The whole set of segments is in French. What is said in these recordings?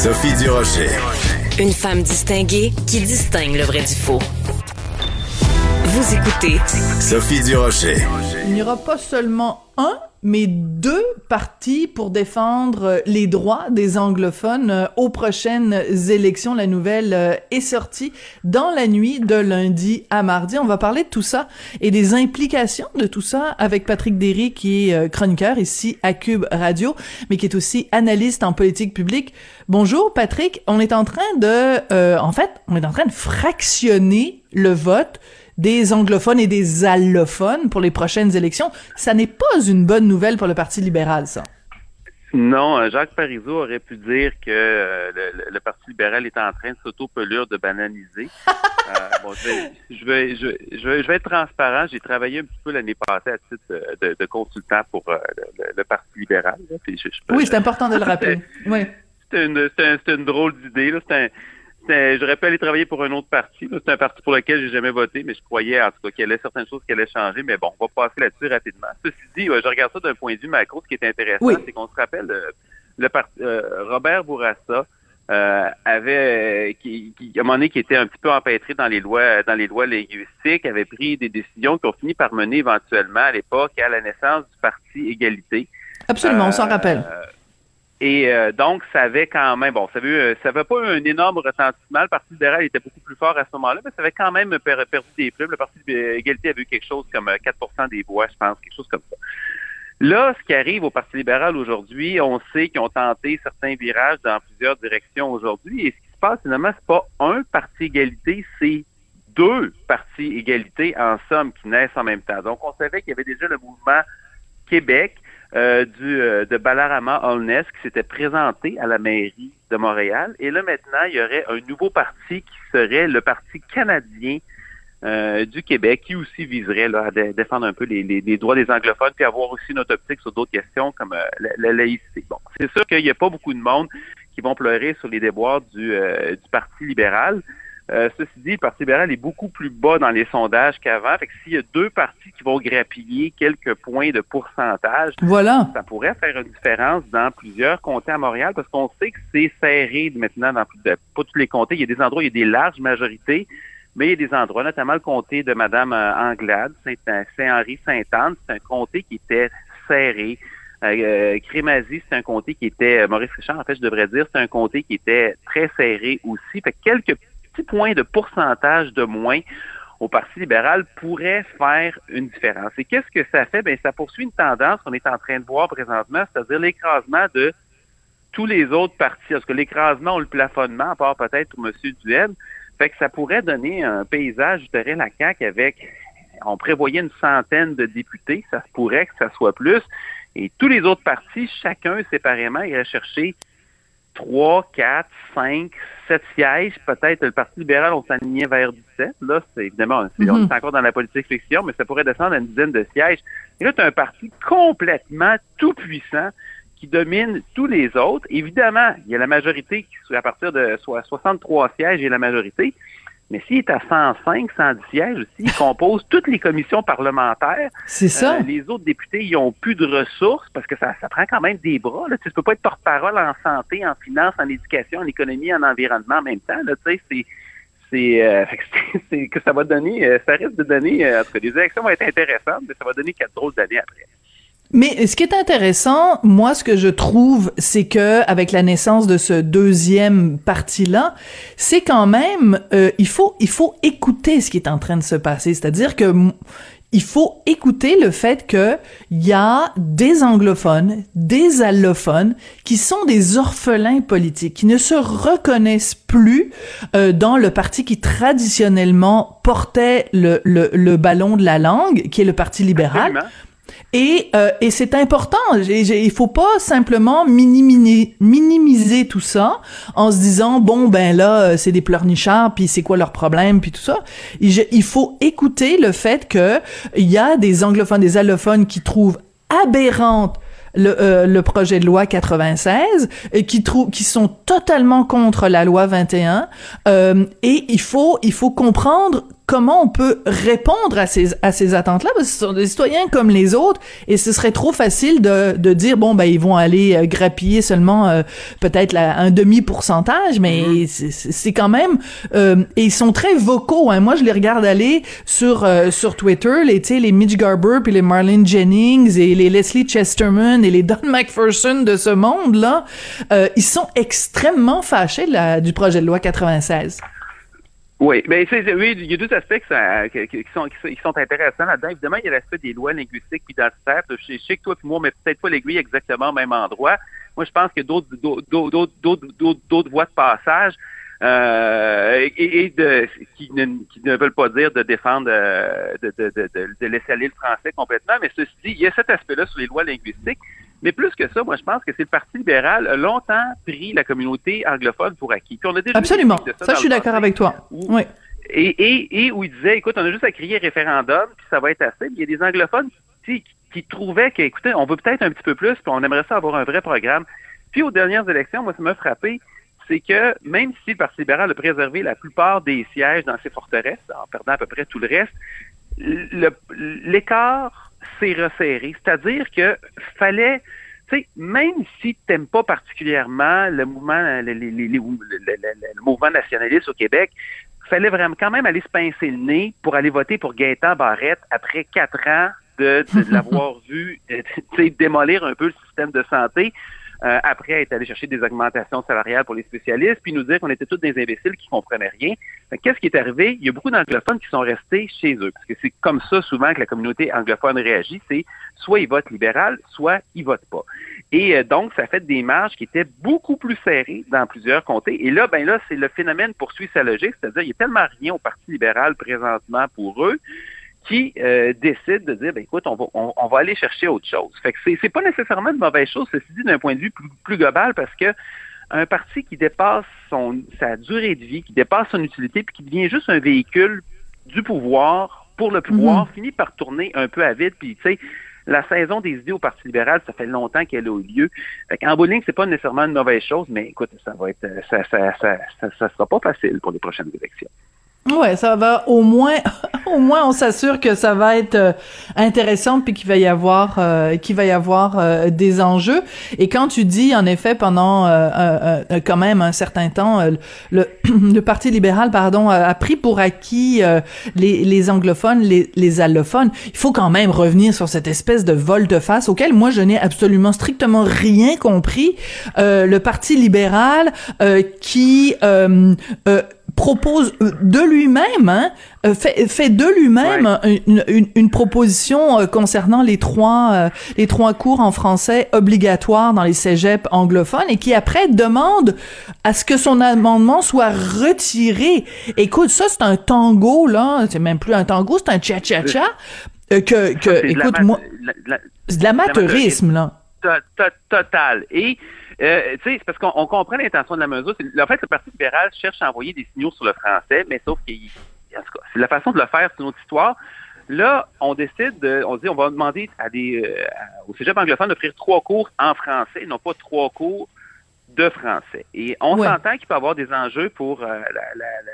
Sophie Durocher. Une femme distinguée qui distingue le vrai du faux. Vous écoutez Sophie Durocher. Il n'y aura pas seulement un, mais deux partis pour défendre les droits des anglophones euh, aux prochaines élections. La nouvelle euh, est sortie dans la nuit de lundi à mardi. On va parler de tout ça et des implications de tout ça avec Patrick Derry, qui est euh, chroniqueur ici à Cube Radio, mais qui est aussi analyste en politique publique. Bonjour Patrick, on est en train de, en fait, on est en train de fractionner le vote des anglophones et des allophones pour les prochaines élections. Ça n'est pas une bonne nouvelle pour le Parti libéral, ça. Non, euh, Jacques Parizeau aurait pu dire que euh, le, Parti libéral est en train de s'auto-pelure de bananiser. euh, je, vais, je, je, vais, être transparent. J'ai travaillé un petit peu l'année passée à titre de, consultant pour euh, le, Parti libéral. oui, c'est important de le rappeler. Oui. C'était une, une, drôle d'idée. C'est un, j'aurais pu aller travailler pour un autre parti. C'est un parti pour lequel j'ai jamais voté, mais je croyais en tout cas qu'il y avait certaines choses qui allaient changer. Mais bon, on va passer là-dessus rapidement. Ceci dit, je regarde ça d'un point de vue macro. Ce qui est intéressant, c'est qu'on se rappelle euh, le euh, Robert Bourassa euh, avait qui, qui, à un moment donné qui était un petit peu empêtré dans les lois dans les lois linguistiques, avait pris des décisions qui ont fini par mener éventuellement à l'époque à la naissance du parti Égalité. Absolument, on s'en rappelle. Et euh, donc, ça avait quand même, bon, ça avait, ça avait pas un énorme retentissement. Le Parti libéral était beaucoup plus fort à ce moment-là, mais ça avait quand même perdu des plumes. Le Parti égalité avait eu quelque chose comme 4% euh, des voix, je pense, quelque chose comme ça. Là, ce qui arrive au Parti libéral aujourd'hui, on sait qu'ils ont tenté certains virages dans plusieurs directions aujourd'hui. Et ce qui se passe, finalement, c'est pas un parti égalité, c'est deux partis égalité, en somme, qui naissent en même temps. Donc, on savait qu'il y avait déjà le mouvement Québec, euh, du, euh, de Balarama Holness qui s'était présenté à la mairie de Montréal. Et là, maintenant, il y aurait un nouveau parti qui serait le Parti canadien euh, du Québec, qui aussi viserait là, à défendre un peu les, droits des anglophones, puis avoir aussi notre optique sur d'autres questions comme la, laïcité. Bon, c'est sûr qu'il n'y a pas beaucoup de monde qui vont pleurer sur les déboires du Parti libéral. Euh, ceci dit, le Parti libéral est beaucoup plus bas dans les sondages qu'avant. Fait que s'il y a deux partis qui vont grappiller quelques points de pourcentage, voilà. ça pourrait faire une différence dans plusieurs comtés à Montréal parce qu'on sait que c'est serré maintenant dans pas tous les comtés. Il y a des endroits, il y a des larges majorités, mais il y a des endroits, notamment le comté de Madame euh, Anglade, Saint-Henri-Sainte-Anne, c'est un comté qui était serré. Euh, Crémazie, c'est un comté qui était, Maurice Richard, en fait, je devrais dire, c'est un comté qui était très serré aussi. Fait que quelques points de pourcentage de moins au Parti libéral pourrait faire une différence. Et qu'est-ce que ça fait? Bien, ça poursuit une tendance qu'on est en train de voir présentement, c'est-à-dire l'écrasement de tous les autres partis. Parce que l'écrasement ou le plafonnement, à part peut-être M. Duhem, fait que ça pourrait donner un paysage, je dirais, la CAQ avec, on prévoyait une centaine de députés, ça pourrait que ça soit plus. Et tous les autres partis, chacun séparément, irait chercher 3, 4, 5, 7 sièges. Peut-être le Parti libéral, on s'alignait vers 17. Là, c'est évidemment, on est mhm. encore dans la politique fiction, mais ça pourrait descendre à une dizaine de sièges. Et là, tu as un parti complètement tout puissant qui domine tous les autres. Évidemment, il y a la majorité qui, à partir de soit 63 sièges, il y a la majorité. Mais s'il est à 105, 110 sièges aussi, il compose toutes les commissions parlementaires. C'est ça. Euh, les autres députés, ils ont plus de ressources parce que ça, ça prend quand même des bras. Là. Tu, ne peux pas être porte-parole en santé, en finance, en éducation, en économie, en environnement en même temps. Là, tu sais, c'est c'est euh, que ça va donner, euh, ça risque de donner, en tout cas, les élections vont être intéressantes, mais ça va donner quatre drôles d'années après. Mais ce qui est intéressant, moi, ce que je trouve, c'est que avec la naissance de ce deuxième parti-là, c'est quand même, euh, il faut, il faut écouter ce qui est en train de se passer. C'est-à-dire que il faut écouter le fait que il y a des anglophones, des allophones qui sont des orphelins politiques, qui ne se reconnaissent plus euh, dans le parti qui traditionnellement portait le, le, le, ballon de la langue, qui est le Parti libéral. Et, euh, et c'est important. Il faut pas simplement minimiser, minimiser tout ça en se disant bon ben là euh, c'est des pleurnichards puis c'est quoi leur problème puis tout ça. Il, faut écouter le fait que il y a des anglophones, des allophones qui trouvent aberrante le, euh, le, projet de loi 96 et qui trouvent qui sont totalement contre la loi 21 euh, et il faut il faut comprendre comment on peut répondre à ces à ces attentes-là? Parce que ce sont des citoyens comme les autres et ce serait trop facile de, de dire bon ben ils vont aller euh, grappiller seulement euh, peut-être un demi pourcentage mais mm-hmm. c'est quand même euh, et ils sont très vocaux hein. moi je les regarde aller sur sur Twitter les tu sais les Mitch Garber puis les Marlene Jennings et les Leslie Chesterman et les Don McPherson de ce monde là ils sont extrêmement fâchés du projet de loi 96 oui, mais c'est, oui, il y a deux aspects qui, sont, qui, sont, intéressants là-dedans. Évidemment, il y a l'aspect des lois linguistiques puis identitaires. Je, je sais que toi et moi, mais peut-être pas l'aiguille exactement au même endroit. Moi, je pense que d'autres d'autres d'autres d'autres voies de passage euh, et, de qui ne, qui ne veulent pas dire de défendre de, de, de, de, laisser aller le français complètement. Mais ceci dit, il y a cet aspect-là sur les lois linguistiques. Mais plus que ça, moi, je pense que c'est le Parti libéral a longtemps pris la communauté anglophone pour acquis. Puis on a déjà Absolument. ça, ça je suis d'accord avec toi. oui. Et, et, et, où il disait, écoute, on a juste à crier référendum, puis ça va être assez. il y a des anglophones qui, qui trouvaient que, écoutez, on veut peut-être un petit peu plus, puis on aimerait ça avoir un vrai programme. Puis aux dernières élections, moi, ça m'a frappé, c'est que même si le Parti libéral a préservé la plupart des sièges dans ses forteresses, en perdant à peu près tout le reste, l'écart s'est resserré. C'est-à-dire que fallait, tu sais, même si tu n'aimes pas particulièrement le mouvement, le, mouvement nationaliste au Québec, fallait vraiment quand même aller se pincer le nez pour aller voter pour Gaëtan Barrette après quatre ans de, de l'avoir vu démolir un peu le système de santé. Euh, après être allé chercher des augmentations salariales pour les spécialistes, puis nous dire qu'on était tous des imbéciles qui comprenaient rien. Qu'est-ce qui est arrivé? Il y a beaucoup d'anglophones qui sont restés chez eux, parce que c'est comme ça souvent que la communauté anglophone réagit, c'est soit ils votent libéral, soit ils votent pas. Et euh, donc, ça fait des marges qui étaient beaucoup plus serrées dans plusieurs comtés. Et là, ben là, c'est le phénomène poursuit sa logique, c'est-à-dire il n'y a tellement rien au Parti libéral présentement pour eux qui euh, décide de dire, ben, écoute, on va, on, va aller chercher autre chose. Fait que c'est, pas nécessairement de mauvaise chose, ceci dit, d'un point de vue plus, global, parce que un parti qui dépasse son, sa durée de vie, qui dépasse son utilité, puis qui devient juste un véhicule du pouvoir pour le pouvoir, mhm. finit par tourner un peu à vide, puis tu sais, la saison des idées au Parti libéral, ça fait longtemps qu'elle a eu lieu. En bout de ligne, c'est pas nécessairement une mauvaise chose, mais écoute, ça va être, ça, ça, ça, ça sera pas facile pour les prochaines élections. Ouais, ça va au moins, au moins on s'assure que ça va être euh, intéressant puis qu'il va y avoir, euh, qu'il va y avoir euh, des enjeux. Et quand tu dis en effet pendant quand même un certain temps, le, le Parti libéral, pardon, a, pris pour acquis les, les anglophones, les, les allophones. Il faut quand même revenir sur cette espèce de volte-face auquel moi je n'ai absolument strictement rien compris. le Parti libéral qui propose euh, de lui-même, hein, euh, fait, fait, de lui-même une, une, proposition euh, concernant les trois les trois cours en français obligatoires dans les cégeps anglophones et qui après demande à ce que son amendement soit retiré. Écoute, ça c'est un tango là, c'est même plus un tango, c'est un cha-cha-cha. que, que écoute, moi, c'est de l'amateurisme là. Total. Et euh, tu sais, c'est parce qu'on comprend l'intention de la mesure. En fait, le Parti libéral cherche à envoyer des signaux sur le français, mais sauf que, en tout cas, c'est la façon de le faire, c'est une autre histoire. Là, on décide, de, on dit, on va demander à des, euh, au cégep anglophone d'offrir trois cours en français, non pas trois cours de français. Et on s'entend qu'il peut y avoir des enjeux pour euh,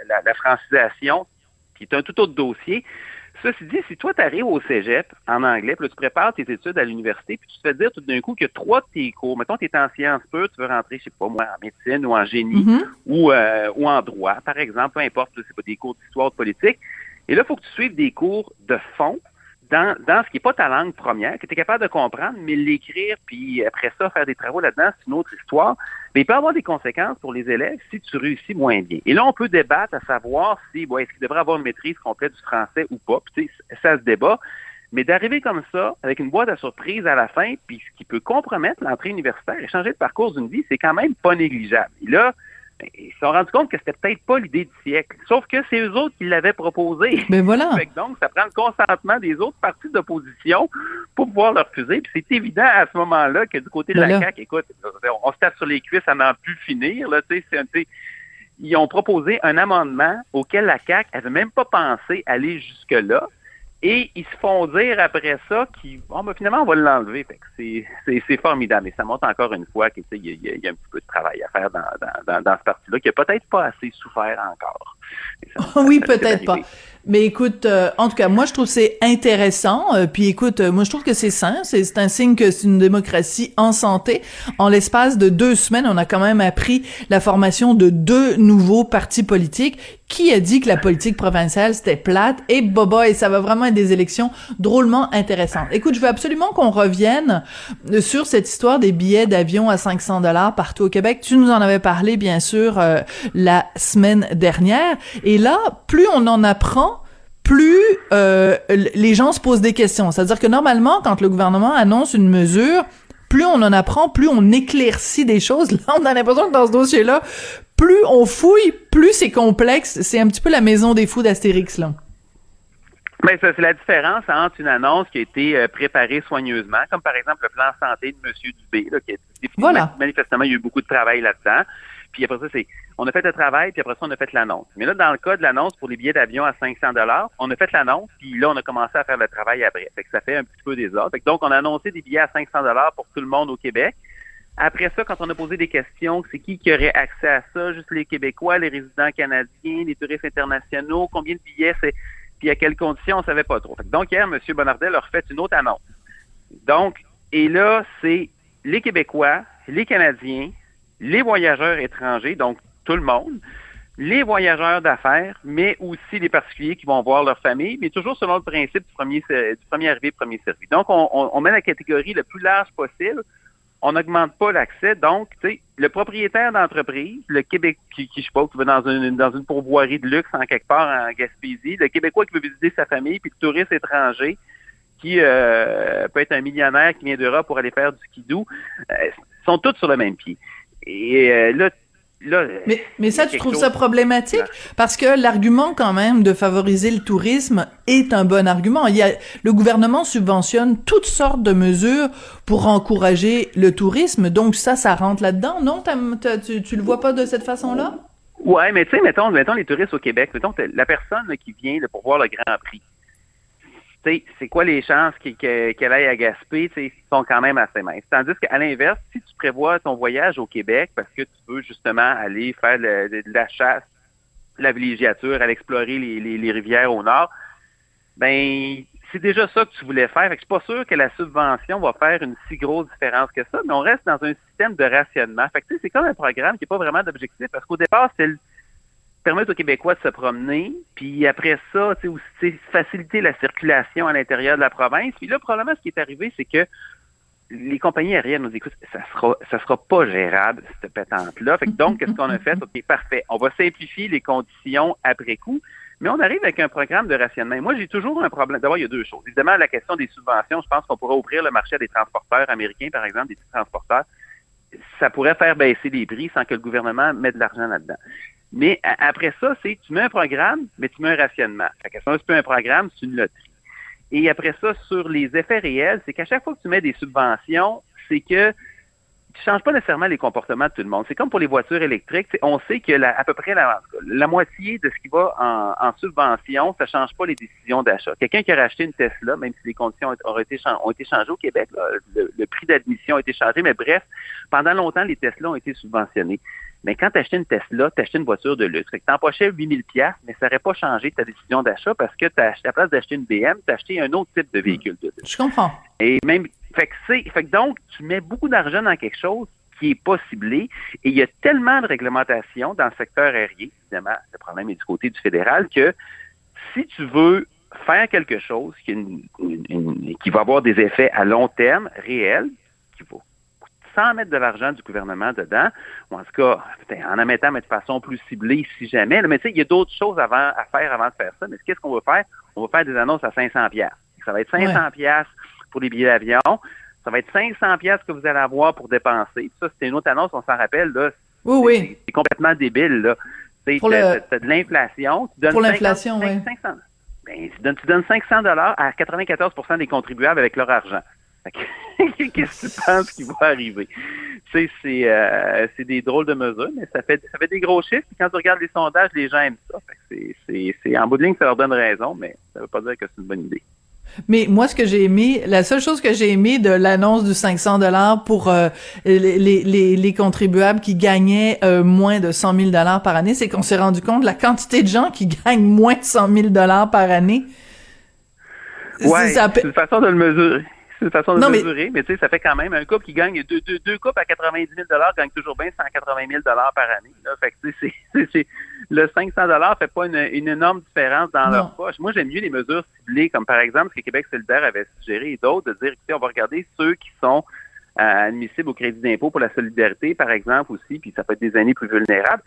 la, la, francisation, qui est un tout autre dossier. Ceci dit, si toi, tu arrives au cégep en anglais, puis là, tu prépares tes études à l'université, puis tu te fais dire tout d'un coup que trois de tes cours, mettons, tu es en sciences pures, tu veux rentrer, je sais pas moi, en médecine ou en génie mm-hmm. ou, euh, ou en droit, par exemple, peu importe, c'est pas des cours d'histoire de politique. Et là, il faut que tu suives des cours de fond dans, dans ce qui n'est pas ta langue première, que tu es capable de comprendre, mais l'écrire, puis après ça, faire des travaux là-dedans, c'est une autre histoire. Mais il peut avoir des conséquences pour les élèves si tu réussis moins bien. Et là, on peut débattre à savoir si, bon, est-ce qu'il devrait avoir une maîtrise complète du français ou pas. Puis, ça se débat. Mais d'arriver comme ça, avec une boîte à surprise à la fin, puis ce qui peut compromettre l'entrée universitaire et changer le parcours d'une vie, c'est quand même pas négligeable. Là, ils se sont rendus compte que c'était peut-être pas l'idée du siècle. Sauf que c'est eux autres qui l'avaient proposé. Mais voilà. donc, ça prend le consentement des autres partis d'opposition pour pouvoir le refuser. Puis c'est évident à ce moment-là que du côté de la CAQ, écoute, on se tape sur les cuisses à n'en plus finir. Là, ils ont proposé un amendement auquel la CAQ n'avait même pas pensé aller jusque-là. Et ils se font dire après ça qu'ils bon, ben, finalement, on va l'enlever. C'est formidable. Et ça montre encore une fois qu'il y, y, a un petit peu de travail à faire dans, dans, dans, ce parti-là, qui n'a peut-être pas assez souffert encore. oui, peut-être pas. Mais écoute, euh, en tout cas, moi je trouve c'est intéressant. Euh, puis écoute, euh, moi je trouve que c'est sain. C'est un signe que c'est une démocratie en santé. En l'espace de deux semaines, on a quand même appris la formation de deux nouveaux partis politiques. Qui a dit que la politique provinciale c'était plate? Et boba et ça va vraiment être des élections drôlement intéressantes. Écoute, je veux absolument qu'on revienne sur cette histoire des billets d'avion à 500 dollars partout au Québec. Tu nous en avais parlé bien sûr la semaine dernière. Et là, plus on en apprend, plus euh, les gens se posent des questions. C'est-à-dire que normalement, quand le gouvernement annonce une mesure, plus on en apprend, plus on éclaircit des choses. Là, on a l'impression que dans ce dossier-là, plus on fouille, plus c'est complexe. C'est un petit peu la maison des fous d'Astérix, là. Mais c'est la différence entre une annonce qui a été euh, préparée soigneusement, comme par exemple le plan santé de M. Dubé, là, qui a voilà. manifestement, il y a eu beaucoup de travail là-dedans. Puis après ça, c'est on a fait le travail, puis après ça, on a fait l'annonce. Mais là, dans le cas de l'annonce pour les billets d'avion à 500 dollars, on a fait l'annonce, puis là, on a commencé à faire le travail après. Fait que ça fait un petit peu des donc, on a annoncé des billets à 500 dollars pour tout le monde au Québec. Après ça, quand on a posé des questions, c'est qui qui aurait accès à ça? Juste les Québécois, les résidents canadiens, les touristes internationaux, combien de billets c'est, puis à quelles conditions, on savait pas trop. donc, hier, M. Bonardel a refait une autre annonce. Donc, et là, c'est les Québécois, les Canadiens, les voyageurs étrangers, donc tout le monde, les voyageurs d'affaires, mais aussi les particuliers qui vont voir leur famille, mais toujours selon le principe du premier, du premier arrivé, premier servi. Donc, on, met la catégorie le plus large possible. On n'augmente pas l'accès. Donc, tu sais, le propriétaire d'entreprise, le Québec, qui, je sais pas, qui va dans une, dans une pourvoirie de luxe en quelque part en Gaspésie, le Québécois qui veut visiter sa famille, puis le touriste étranger qui euh, peut être un millionnaire qui vient d'Europe pour aller faire du skidoo, euh, sont tous sur le même pied. Et euh, là, Là, mais, mais ça, tu trouves ça problématique? Parce que l'argument, quand même, de favoriser le tourisme est un bon argument. Il y a, le gouvernement subventionne toutes sortes de mesures pour encourager le tourisme. Donc, ça, ça rentre là-dedans. Non? tu, tu le vois pas de cette façon-là? Ouais, mais tu sais, mettons, mettons les touristes au Québec. Mettons, la personne qui vient pour voir le Grand Prix c'est quoi les chances qu'elle aille à Gaspé, sont quand même assez minces. Tandis qu'à l'inverse, si tu prévois ton voyage au Québec parce que tu veux justement aller faire de la chasse, la villégiature, aller explorer les, rivières au nord, ben c'est déjà ça que tu voulais faire. Fait que je suis pas sûr que la subvention va faire une si grosse différence que ça, mais on reste dans un système de rationnement. Fait que c'est comme un programme qui n'a pas vraiment d'objectif parce qu'au départ, c'est le permettre aux Québécois de se promener, puis après ça, tu sais, faciliter la circulation à l'intérieur de la province. Puis là, probablement, ce qui est arrivé, c'est que les compagnies aériennes nous écoutent, ça sera, ça sera pas gérable, cette pétante-là. Fait que donc, qu'est-ce qu'on a fait? OK, parfait. On va simplifier les conditions après coup, mais on arrive avec un programme de rationnement. Moi, j'ai toujours un problème. D'abord, il y a deux choses. Évidemment, la question des subventions, je pense qu'on pourrait ouvrir le marché à des transporteurs américains, par exemple, des transporteurs. Ça pourrait faire baisser les prix sans que le gouvernement mette de l'argent là-dedans. Mais après ça, c'est tu mets un programme, mais tu mets un rationnement. Fait que c'est un programme, c'est une loterie. Et après ça, sur les effets réels, c'est qu'à chaque fois que tu mets des subventions, c'est que tu changes pas nécessairement les comportements de tout le monde. C'est comme pour les voitures électriques. On sait que la, à peu près la, moitié de ce qui va en, subvention, ça change pas les décisions d'achat. Quelqu'un qui a racheté une Tesla, même si les conditions ont été, ont été changées au Québec, le, le, prix d'admission a été changé, mais bref, pendant longtemps, les Tesla ont été subventionnés. Mais quand tu achetais une Tesla, tu achetais une voiture de luxe. Tu empochais 8000 pièces, mais ça n'aurait pas changé ta décision d'achat parce que as, à la place d'acheter une BM, tu as acheté un autre type de véhicule de luxe. Je comprends. Et même, fait que c'est, fait que donc, tu mets beaucoup d'argent dans quelque chose qui est pas ciblé. Et il y a tellement de réglementations dans le secteur aérien, évidemment, le problème est du côté du fédéral, que si tu veux faire quelque chose qui, qui va avoir des effets à long terme réels, sans mettre de l'argent du gouvernement dedans, ou en tout cas, en en mettant, mais de façon plus ciblée si jamais. mais tu sais, il y a d'autres choses avant, à faire avant de faire ça. Mais qu'est-ce qu'on va faire? On va faire des annonces à 500 pièces. Ça va être 500 pièces pour les billets d'avion. Ça va être 500 pièces que vous allez avoir pour dépenser. Ça, c'était une autre annonce, on s'en rappelle. Là, oui, oui. C'est complètement débile. Là. C'est de l'inflation. Pour l'inflation, oui. Ben, tu, donnes, 500 dollars à 94% des contribuables avec leur argent. Qu'est-ce que tu penses qui va arriver? Tu sais, euh, c'est des drôles de mesures, mais ça fait ça fait des gros chiffres. quand tu regardes les sondages, les gens aiment ça. C'est en bout de ligne, ça leur donne raison, mais ça ne veut pas dire que c'est une bonne idée. Mais moi, ce que j'ai aimé, la seule chose que j'ai aimé de l'annonce du 500 dollars pour euh, les, les, les, contribuables qui gagnaient euh, moins de 100 000 dollars par année, c'est qu'on s'est rendu compte de la quantité de gens qui gagnent moins de 100 000 dollars par année. Ouais, c'est une façon de le mesurer. C'est une façon de mesurer, mais, tu sais, ça fait quand même un couple qui gagne deux, deux, deux couples à 90 000 gagnent toujours bien 180 000 par année. Là. Fait que, c'est, c'est, le 500 fait pas une, une, énorme différence dans leur poche. Moi, j'aime mieux les mesures ciblées, comme par exemple ce que Québec solidaire avait suggéré et d'autres, de dire, écoutez, on va regarder ceux qui sont euh, admissibles au crédit d'impôt pour la solidarité, par exemple, aussi, puis ça peut être des années plus vulnérables.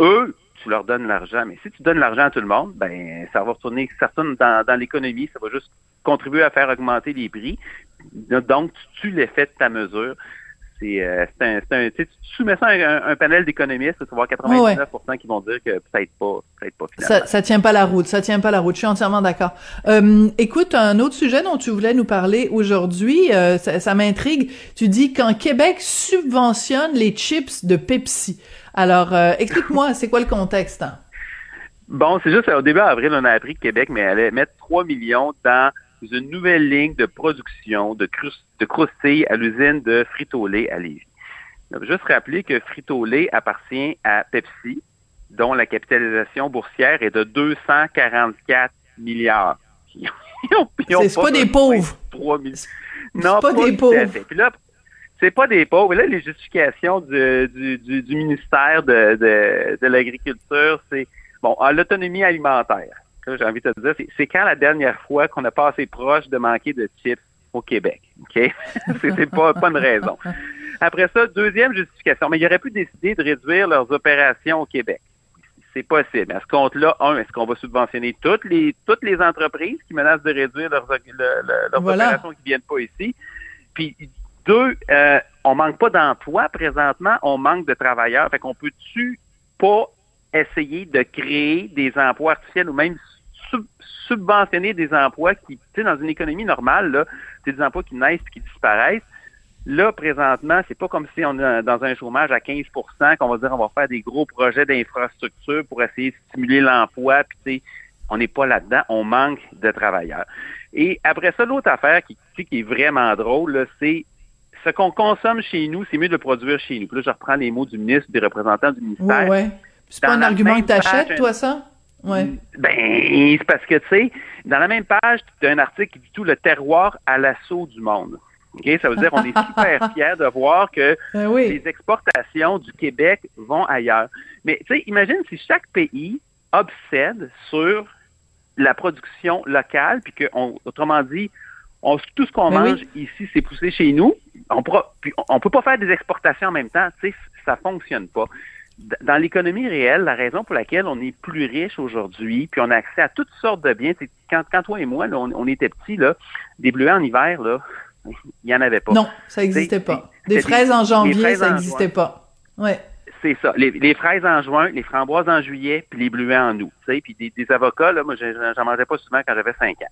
Eux, tu leur donnes l'argent. Mais si tu donnes l'argent à tout le monde, ben ça va retourner certaines dans, dans l'économie, ça va juste contribuer à faire augmenter les prix. Donc, tu tues l'effet de ta mesure. C'est euh, un, un, tu soumets ça à un, panel d'économistes, tu vas voir 99% qui vont dire que peut-être pas, peut-être pas finalement. Ça, ça tient pas la route, ça tient pas la route. Je suis entièrement d'accord. Euh, écoute, un autre sujet dont tu voulais nous parler aujourd'hui, euh, ça, ça m'intrigue. Tu dis qu'en Québec subventionne les chips de Pepsi. Alors, explique-moi, c'est quoi le contexte? Hein? Bon, c'est juste au début avril, on a appris que Québec mais allait mettre 3 millions dans une nouvelle ligne de production de, de croustilles à l'usine de Frito-Lay à Lévis. Je veux juste rappeler que Frito-Lay appartient à Pepsi, dont la capitalisation boursière est de 244 milliards. C'est pas, des pauvres. Non, pas, des pauvres. Puis là, c'est pas des pauvres. Là, les justifications du, du, du, ministère de, de, de l'Agriculture, c'est bon, l'autonomie alimentaire j'ai envie de te dire, c'est quand la dernière fois qu'on a passé proche de manquer de chips au Québec. OK? c'est pas, pas une raison. Après ça, deuxième justification, mais il aurait pu décider de réduire leurs opérations au Québec. C'est possible. À ce compte-là, un, est-ce qu'on va subventionner toutes les toutes les entreprises qui menacent de réduire leurs, opérations qui viennent pas ici? Puis deux, euh, on manque pas d'emplois présentement, on manque de travailleurs. Fait qu'on peut-tu pas essayer de créer des emplois artificiels ou même subventionner des emplois qui, tu sais, dans une économie normale, là, c'est des emplois qui naissent et qui disparaissent. Là, présentement, c'est pas comme si on est dans un chômage à 15% qu'on va dire on va faire des gros projets d'infrastructure pour essayer de stimuler l'emploi, puis tu sais, on n'est pas là-dedans, on manque de travailleurs. Et après ça, l'autre affaire qui, qui est vraiment drôle, c'est ce qu'on consomme chez nous, c'est mieux de le produire chez nous. Puis là, je reprends les mots du ministre, des représentants du ministère. Ouais, ouais. C'est pas un argument que t'achètes, toi, ça? Ouais. Ben, c'est parce que, tu sais, dans la même page, tu as un article qui dit tout le terroir à l'assaut du monde. OK? Ça veut dire qu'on est super fiers de voir que ben les exportations du Québec vont ailleurs. Mais, tu sais, imagine si chaque pays obsède sur la production locale, puis que, autrement dit, on, tout ce qu'on ben mange ici, c'est poussé chez nous. On ne peut pas faire des exportations en même temps. Tu sais, ça fonctionne pas dans l'économie réelle, la raison pour laquelle on est plus riche aujourd'hui, puis on a accès à toutes sortes de biens, c'est quand, quand toi et moi, on, était petits, là, des bleuets en hiver, là, il n'y en avait pas. Non, ça n'existait pas. Des fraises en janvier, ça n'existait pas. Ouais. C'est ça. Les, fraises en juin, les framboises en juillet, puis les bleuets en août. Puis des, des, avocats, là, moi, j'en mangeais pas souvent quand j'avais 5 ans.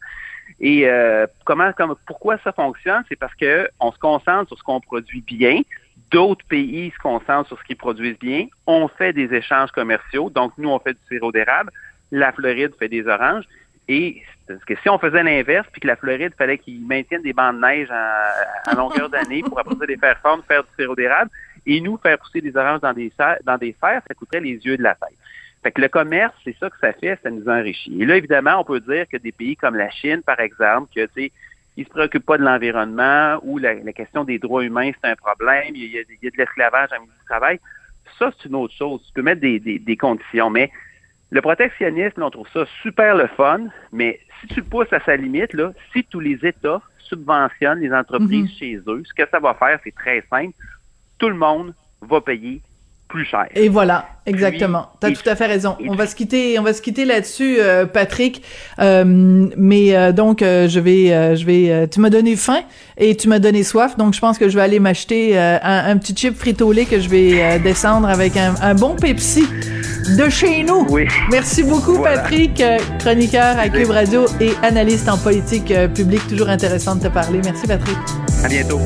Et euh, comment, comme, pourquoi ça fonctionne? C'est parce que on se concentre sur ce qu'on produit bien, D'autres pays se concentrent sur ce qu'ils produisent bien. On fait des échanges commerciaux. Donc, nous, on fait du sirop d'érable. La Floride fait des oranges. Et parce que si on faisait l'inverse, puis que la Floride fallait qu'ils maintiennent des bancs de neige à, longueur d'année pour après ça les faire faire du sirop d'érable, et nous faire pousser des oranges dans des dans des fers, ça coûterait les yeux de la tête. Fait que le commerce, c'est ça que ça fait, ça nous enrichit. Et là, évidemment, on peut dire que des pays comme la Chine, par exemple, que tu sais, ils se préoccupent pas de l'environnement ou la, question des droits humains, c'est un problème, il y a, de l'esclavage en milieu du travail. Ça, c'est une autre chose. Tu peux mettre des, conditions, mais le protectionnisme, on trouve ça super le fun, mais si tu le pousses à sa limite, là, si tous les États subventionnent les entreprises mm-hmm. chez eux, ce que ça va faire, c'est très simple. Tout le monde va payer plus cher. Et voilà, exactement. Tu as tout à fait raison. On va se quitter, on va se quitter là-dessus, euh, Patrick. Euh, mais euh, donc, je vais, je vais. tu m'as donné faim et tu m'as donné soif, donc je pense que je vais aller m'acheter un, petit chip frito-lait que je vais descendre avec un, bon Pepsi de chez nous. Oui. Merci beaucoup, Patrick, chroniqueur à Cube Radio et analyste en politique publique. Toujours intéressant de te parler. Merci, Patrick. À bientôt.